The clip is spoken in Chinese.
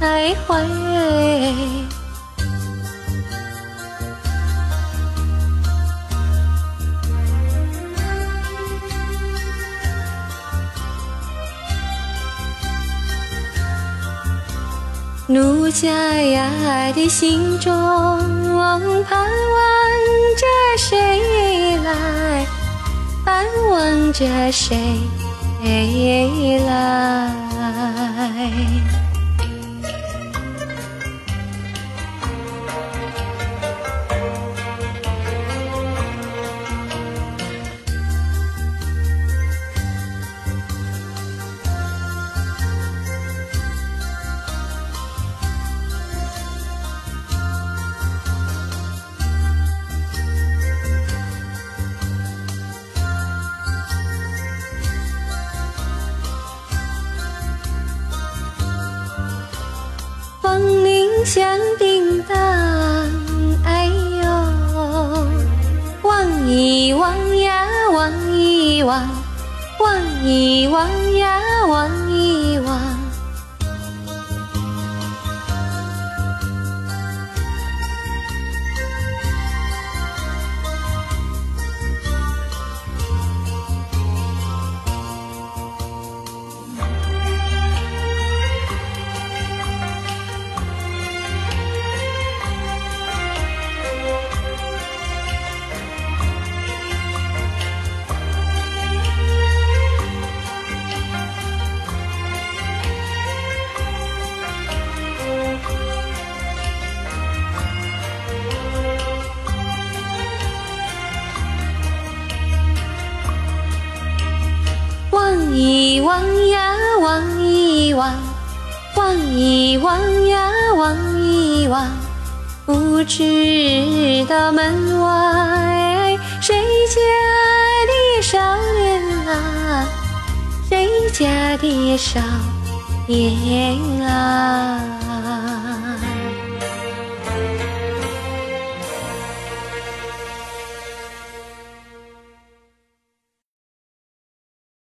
徘徊。奴家呀的心中盼望着谁来？盼望着谁未来。响叮当，哎呦，望一望呀，望一望，望一望呀，望一望。望望呀，望一望，望一望呀，望一望，不知道门外谁家的少年啊，谁家的少年啊。